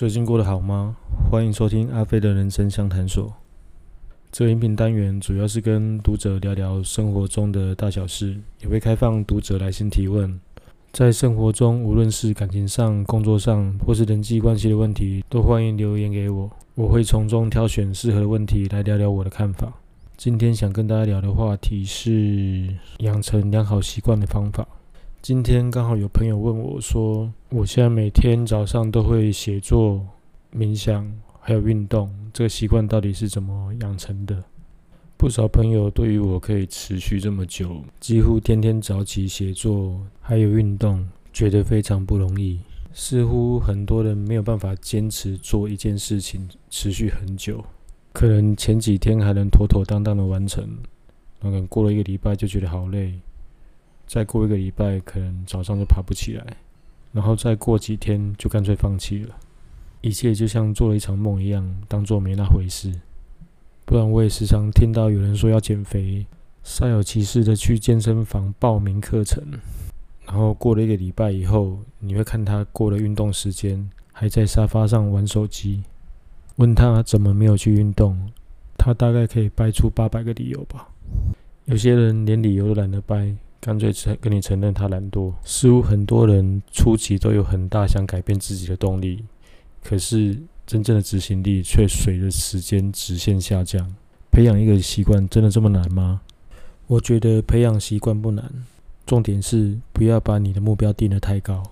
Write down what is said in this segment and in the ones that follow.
最近过得好吗？欢迎收听阿飞的人生相谈所。这个音频单元主要是跟读者聊聊生活中的大小事，也会开放读者来信提问。在生活中，无论是感情上、工作上，或是人际关系的问题，都欢迎留言给我，我会从中挑选适合的问题来聊聊我的看法。今天想跟大家聊的话题是养成良好习惯的方法。今天刚好有朋友问我说，我现在每天早上都会写作、冥想，还有运动，这个习惯到底是怎么养成的？不少朋友对于我可以持续这么久，几乎天天早起写作，还有运动，觉得非常不容易。似乎很多人没有办法坚持做一件事情持续很久，可能前几天还能妥妥当当的完成，可能过了一个礼拜就觉得好累。再过一个礼拜，可能早上就爬不起来，然后再过几天就干脆放弃了。一切就像做了一场梦一样，当做没那回事。不然我也时常听到有人说要减肥，煞有其事的去健身房报名课程，然后过了一个礼拜以后，你会看他过了运动时间，还在沙发上玩手机。问他怎么没有去运动，他大概可以掰出八百个理由吧。有些人连理由都懒得掰。干脆承跟你承认他懒惰。似乎很多人初期都有很大想改变自己的动力，可是真正的执行力却随着时间直线下降。培养一个习惯真的这么难吗？我觉得培养习惯不难，重点是不要把你的目标定得太高。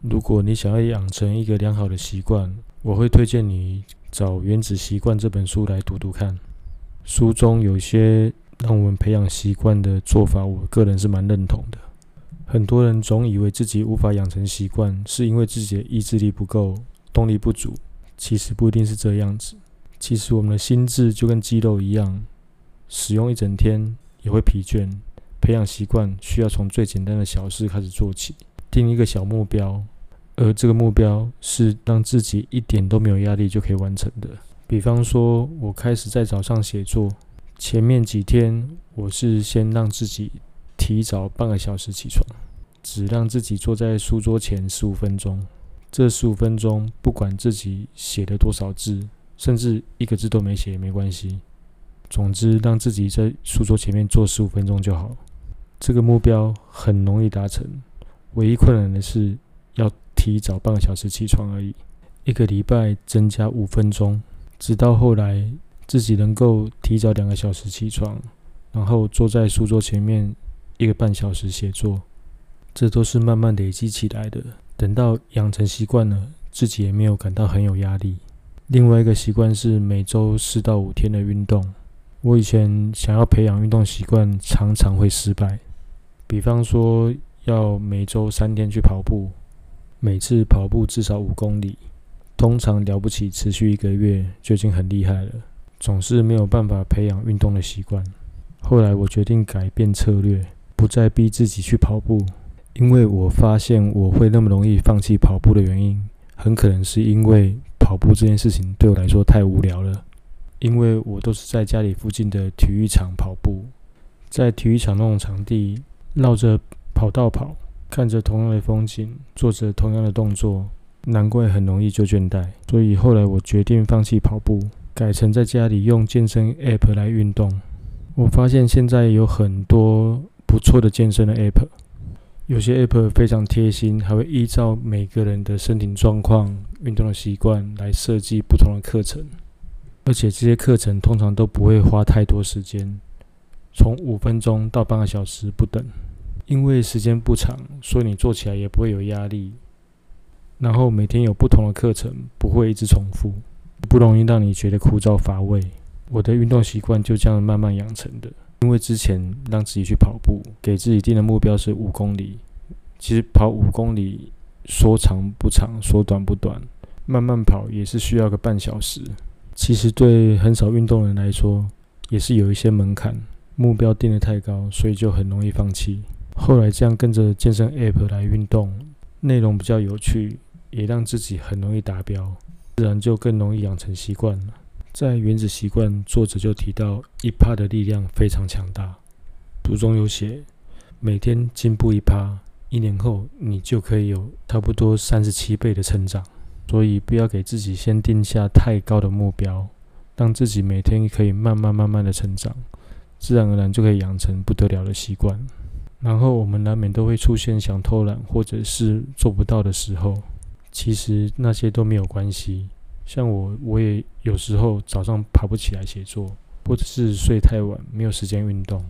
如果你想要养成一个良好的习惯，我会推荐你找《原子习惯》这本书来读读看。书中有些。让我们培养习惯的做法，我个人是蛮认同的。很多人总以为自己无法养成习惯，是因为自己的意志力不够、动力不足。其实不一定是这样子。其实我们的心智就跟肌肉一样，使用一整天也会疲倦。培养习惯需要从最简单的小事开始做起，定一个小目标，而这个目标是让自己一点都没有压力就可以完成的。比方说，我开始在早上写作。前面几天，我是先让自己提早半个小时起床，只让自己坐在书桌前十五分钟。这十五分钟，不管自己写了多少字，甚至一个字都没写也没关系。总之，让自己在书桌前面坐十五分钟就好。这个目标很容易达成，唯一困难的是要提早半个小时起床而已。一个礼拜增加五分钟，直到后来。自己能够提早两个小时起床，然后坐在书桌前面一个半小时写作，这都是慢慢累积起来的。等到养成习惯了，自己也没有感到很有压力。另外一个习惯是每周四到五天的运动。我以前想要培养运动习惯，常常会失败。比方说，要每周三天去跑步，每次跑步至少五公里，通常了不起持续一个月就已经很厉害了。总是没有办法培养运动的习惯。后来我决定改变策略，不再逼自己去跑步，因为我发现我会那么容易放弃跑步的原因，很可能是因为跑步这件事情对我来说太无聊了。因为我都是在家里附近的体育场跑步，在体育场那种场地绕着跑道跑，看着同样的风景，做着同样的动作，难怪很容易就倦怠。所以后来我决定放弃跑步。改成在家里用健身 App 来运动。我发现现在有很多不错的健身的 App，有些 App 非常贴心，还会依照每个人的身体状况、运动的习惯来设计不同的课程。而且这些课程通常都不会花太多时间，从五分钟到半个小时不等。因为时间不长，所以你做起来也不会有压力。然后每天有不同的课程，不会一直重复。不容易让你觉得枯燥乏味。我的运动习惯就这样慢慢养成的。因为之前让自己去跑步，给自己定的目标是五公里。其实跑五公里说长不长，说短不短，慢慢跑也是需要个半小时。其实对很少运动人来说，也是有一些门槛。目标定得太高，所以就很容易放弃。后来这样跟着健身 App 来运动，内容比较有趣，也让自己很容易达标。自然就更容易养成习惯了。在《原子习惯》，作者就提到，一趴的力量非常强大。书中有写，每天进步一趴，一年后你就可以有差不多三十七倍的成长。所以不要给自己先定下太高的目标，让自己每天可以慢慢慢慢的成长，自然而然就可以养成不得了的习惯。然后我们难免都会出现想偷懒或者是做不到的时候，其实那些都没有关系。像我，我也有时候早上爬不起来写作，或者是睡太晚没有时间运动，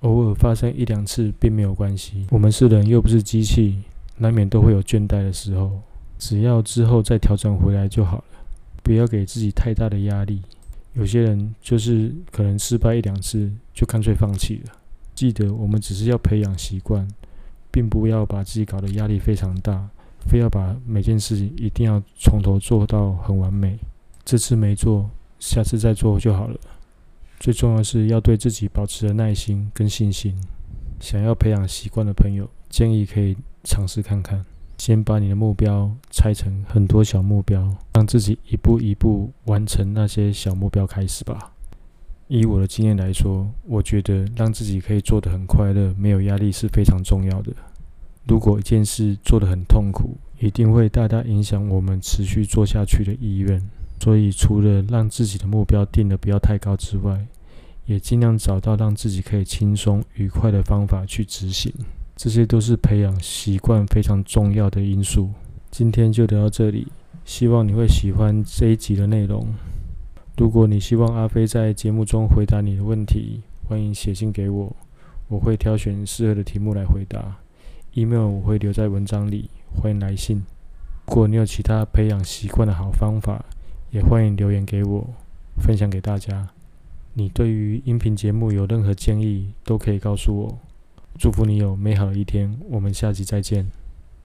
偶尔发生一两次并没有关系。我们是人又不是机器，难免都会有倦怠的时候，只要之后再调整回来就好了。不要给自己太大的压力。有些人就是可能失败一两次就干脆放弃了。记得，我们只是要培养习惯，并不要把自己搞得压力非常大，非要把每件事情一定要从头做到很完美。这次没做，下次再做就好了。最重要是要对自己保持着耐心跟信心。想要培养习惯的朋友，建议可以尝试看看，先把你的目标拆成很多小目标，让自己一步一步完成那些小目标开始吧。以我的经验来说，我觉得让自己可以做得很快乐、没有压力是非常重要的。如果一件事做得很痛苦，一定会大大影响我们持续做下去的意愿。所以，除了让自己的目标定得不要太高之外，也尽量找到让自己可以轻松愉快的方法去执行。这些都是培养习惯非常重要的因素。今天就聊到这里，希望你会喜欢这一集的内容。如果你希望阿飞在节目中回答你的问题，欢迎写信给我，我会挑选适合的题目来回答。Email 我会留在文章里，欢迎来信。如果你有其他培养习惯的好方法，也欢迎留言给我，分享给大家。你对于音频节目有任何建议，都可以告诉我。祝福你有美好的一天，我们下集再见。